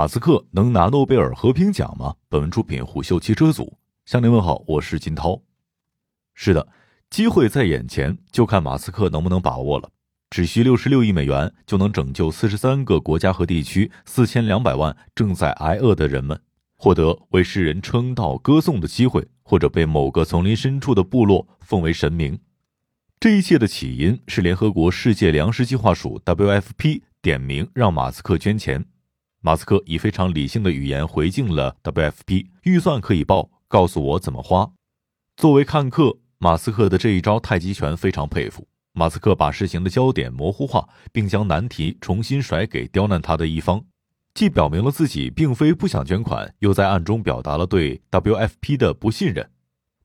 马斯克能拿诺贝尔和平奖吗？本文出品虎嗅汽车组。向您问好，我是金涛。是的，机会在眼前，就看马斯克能不能把握了。只需六十六亿美元，就能拯救四十三个国家和地区四千两百万正在挨饿的人们，获得为世人称道歌颂的机会，或者被某个丛林深处的部落奉为神明。这一切的起因是联合国世界粮食计划署 （WFP） 点名让马斯克捐钱。马斯克以非常理性的语言回敬了 WFP，预算可以报，告诉我怎么花。作为看客，马斯克的这一招太极拳非常佩服。马斯克把事情的焦点模糊化，并将难题重新甩给刁难他的一方，既表明了自己并非不想捐款，又在暗中表达了对 WFP 的不信任。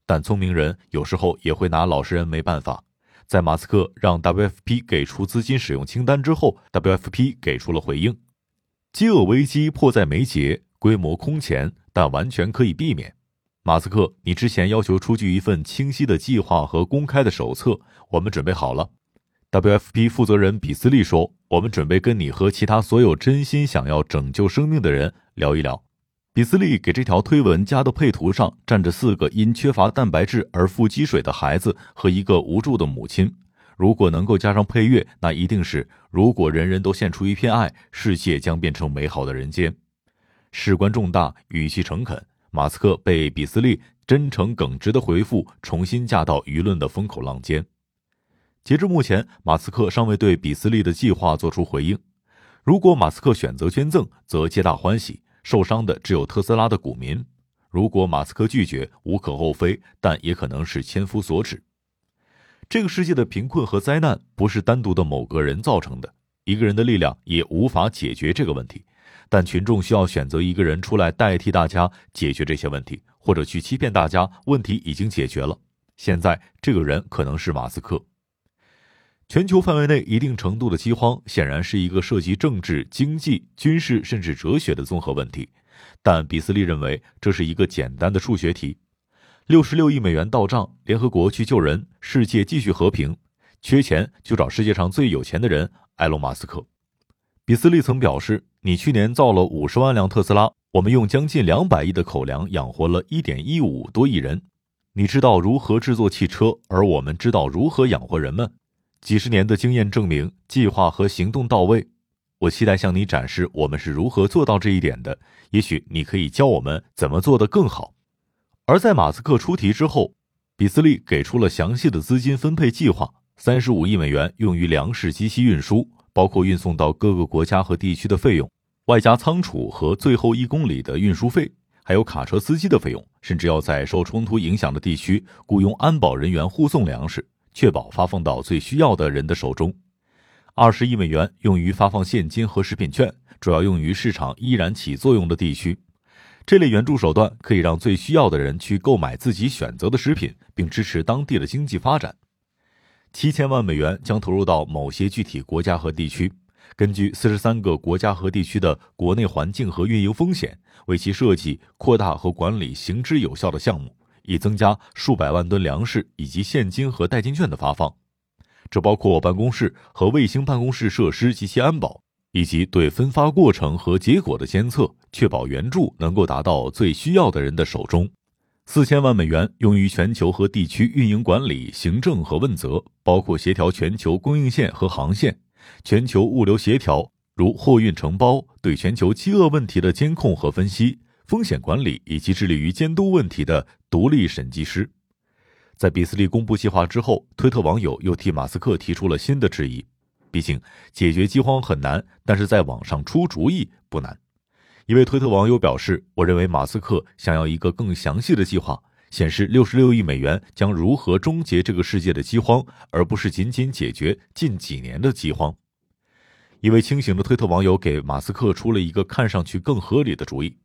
但聪明人有时候也会拿老实人没办法。在马斯克让 WFP 给出资金使用清单之后，WFP 给出了回应。饥饿危机迫在眉睫，规模空前，但完全可以避免。马斯克，你之前要求出具一份清晰的计划和公开的手册，我们准备好了。WFP 负责人比斯利说：“我们准备跟你和其他所有真心想要拯救生命的人聊一聊。”比斯利给这条推文加的配图上站着四个因缺乏蛋白质而腹积水的孩子和一个无助的母亲。如果能够加上配乐，那一定是“如果人人都献出一片爱，世界将变成美好的人间”。事关重大，语气诚恳，马斯克被比斯利真诚耿直的回复重新架到舆论的风口浪尖。截至目前，马斯克尚未对比斯利的计划做出回应。如果马斯克选择捐赠，则皆大欢喜，受伤的只有特斯拉的股民；如果马斯克拒绝，无可厚非，但也可能是千夫所指。这个世界的贫困和灾难不是单独的某个人造成的，一个人的力量也无法解决这个问题。但群众需要选择一个人出来代替大家解决这些问题，或者去欺骗大家问题已经解决了。现在这个人可能是马斯克。全球范围内一定程度的饥荒显然是一个涉及政治、经济、军事甚至哲学的综合问题，但比斯利认为这是一个简单的数学题。六十六亿美元到账，联合国去救人，世界继续和平。缺钱就找世界上最有钱的人埃隆·马斯克。比斯利曾表示：“你去年造了五十万辆特斯拉，我们用将近两百亿的口粮养活了一点一五多亿人。你知道如何制作汽车，而我们知道如何养活人们。几十年的经验证明，计划和行动到位。我期待向你展示我们是如何做到这一点的。也许你可以教我们怎么做得更好。”而在马斯克出题之后，比斯利给出了详细的资金分配计划：三十五亿美元用于粮食机器运输，包括运送到各个国家和地区的费用，外加仓储和最后一公里的运输费，还有卡车司机的费用，甚至要在受冲突影响的地区雇佣安保人员护送粮食，确保发放到最需要的人的手中。二十亿美元用于发放现金和食品券，主要用于市场依然起作用的地区。这类援助手段可以让最需要的人去购买自己选择的食品，并支持当地的经济发展。七千万美元将投入到某些具体国家和地区，根据四十三个国家和地区的国内环境和运营风险，为其设计、扩大和管理行之有效的项目，以增加数百万吨粮食以及现金和代金券的发放。这包括办公室和卫星办公室设施及其安保。以及对分发过程和结果的监测，确保援助能够达到最需要的人的手中。四千万美元用于全球和地区运营管理、行政和问责，包括协调全球供应线和航线、全球物流协调，如货运承包、对全球饥饿问题的监控和分析、风险管理以及致力于监督问题的独立审计师。在比斯利公布计划之后，推特网友又替马斯克提出了新的质疑。毕竟解决饥荒很难，但是在网上出主意不难。一位推特网友表示：“我认为马斯克想要一个更详细的计划，显示六十六亿美元将如何终结这个世界的饥荒，而不是仅仅解决近几年的饥荒。”一位清醒的推特网友给马斯克出了一个看上去更合理的主意：“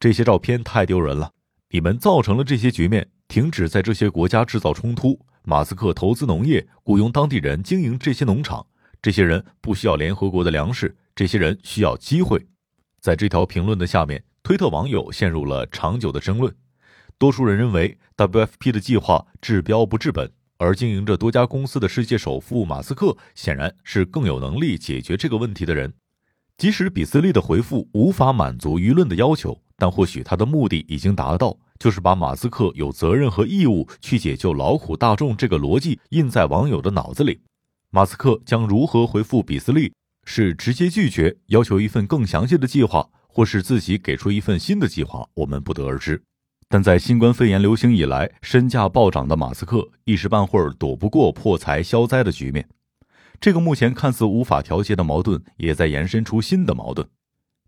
这些照片太丢人了，你们造成了这些局面，停止在这些国家制造冲突。马斯克投资农业，雇佣当地人经营这些农场。”这些人不需要联合国的粮食，这些人需要机会。在这条评论的下面，推特网友陷入了长久的争论。多数人认为，WFP 的计划治标不治本，而经营着多家公司的世界首富马斯克显然是更有能力解决这个问题的人。即使比斯利的回复无法满足舆论的要求，但或许他的目的已经达到，就是把马斯克有责任和义务去解救劳苦大众这个逻辑印在网友的脑子里。马斯克将如何回复比斯利？是直接拒绝，要求一份更详细的计划，或是自己给出一份新的计划？我们不得而知。但在新冠肺炎流行以来，身价暴涨的马斯克一时半会儿躲不过破财消灾的局面。这个目前看似无法调节的矛盾，也在延伸出新的矛盾。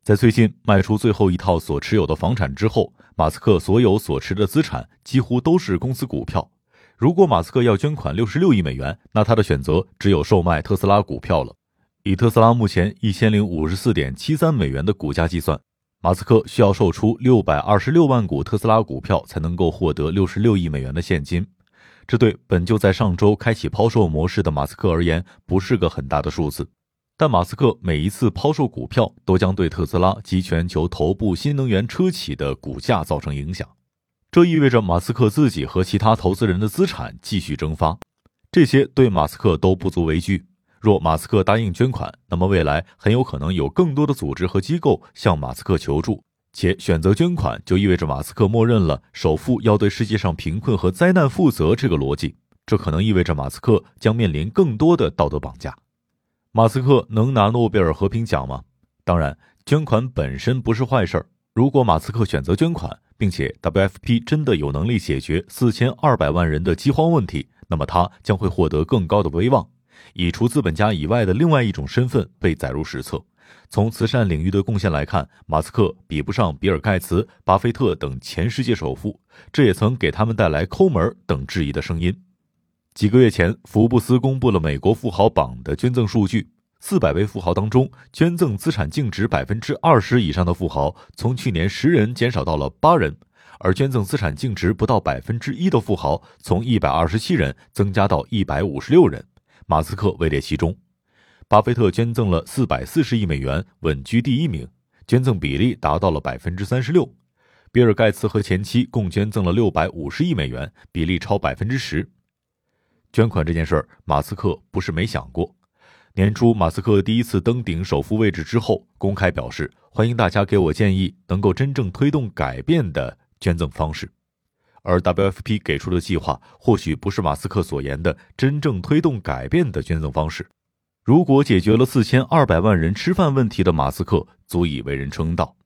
在最近卖出最后一套所持有的房产之后，马斯克所有所持的资产几乎都是公司股票。如果马斯克要捐款六十六亿美元，那他的选择只有售卖特斯拉股票了。以特斯拉目前一千零五十四点七三美元的股价计算，马斯克需要售出六百二十六万股特斯拉股票才能够获得六十六亿美元的现金。这对本就在上周开启抛售模式的马斯克而言，不是个很大的数字。但马斯克每一次抛售股票，都将对特斯拉及全球头部新能源车企的股价造成影响。这意味着马斯克自己和其他投资人的资产继续蒸发，这些对马斯克都不足为惧。若马斯克答应捐款，那么未来很有可能有更多的组织和机构向马斯克求助，且选择捐款就意味着马斯克默认了首富要对世界上贫困和灾难负责这个逻辑，这可能意味着马斯克将面临更多的道德绑架。马斯克能拿诺贝尔和平奖吗？当然，捐款本身不是坏事儿。如果马斯克选择捐款，并且 WFP 真的有能力解决四千二百万人的饥荒问题，那么他将会获得更高的威望。以除资本家以外的另外一种身份被载入史册。从慈善领域的贡献来看，马斯克比不上比尔·盖茨、巴菲特等前世界首富，这也曾给他们带来抠门等质疑的声音。几个月前，福布斯公布了美国富豪榜的捐赠数据，四百位富豪当中，捐赠资产净值百分之二十以上的富豪，从去年十人减少到了八人；而捐赠资产净值不到百分之一的富豪，从一百二十七人增加到一百五十六人。马斯克位列其中，巴菲特捐赠了四百四十亿美元，稳居第一名，捐赠比例达到了百分之三十六。比尔·盖茨和前妻共捐赠了六百五十亿美元，比例超百分之十。捐款这件事儿，马斯克不是没想过。年初，马斯克第一次登顶首富位置之后，公开表示欢迎大家给我建议能够真正推动改变的捐赠方式。而 WFP 给出的计划或许不是马斯克所言的真正推动改变的捐赠方式。如果解决了四千二百万人吃饭问题的马斯克，足以为人称道。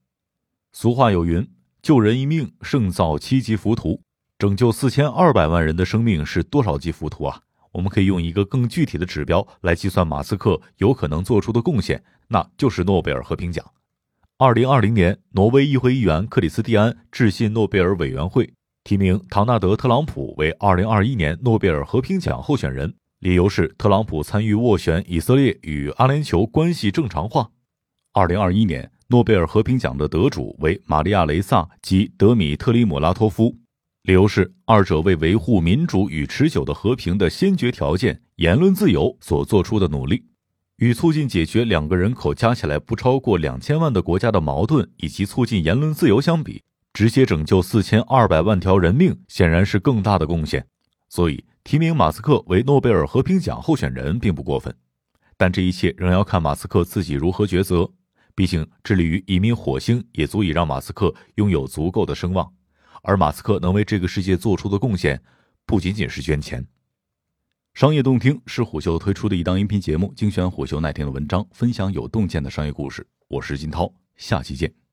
俗话有云：“救人一命胜造七级浮屠。”拯救四千二百万人的生命是多少级浮屠啊？我们可以用一个更具体的指标来计算马斯克有可能做出的贡献，那就是诺贝尔和平奖。二零二零年，挪威议会议员克里斯蒂安致信诺贝尔委员会。提名唐纳德·特朗普为2021年诺贝尔和平奖候选人，理由是特朗普参与斡旋以色列与阿联酋关系正常化。2021年诺贝尔和平奖的得主为玛利亚·雷萨及德米特里·姆拉托夫，理由是二者为维护民主与持久的和平的先决条件——言论自由所做出的努力，与促进解决两个人口加起来不超过两千万的国家的矛盾以及促进言论自由相比。直接拯救四千二百万条人命，显然是更大的贡献，所以提名马斯克为诺贝尔和平奖候选人并不过分。但这一切仍要看马斯克自己如何抉择。毕竟，致力于移民火星也足以让马斯克拥有足够的声望，而马斯克能为这个世界做出的贡献，不仅仅是捐钱。商业洞听是虎嗅推出的一档音频节目，精选虎嗅耐听的文章，分享有洞见的商业故事。我是金涛，下期见。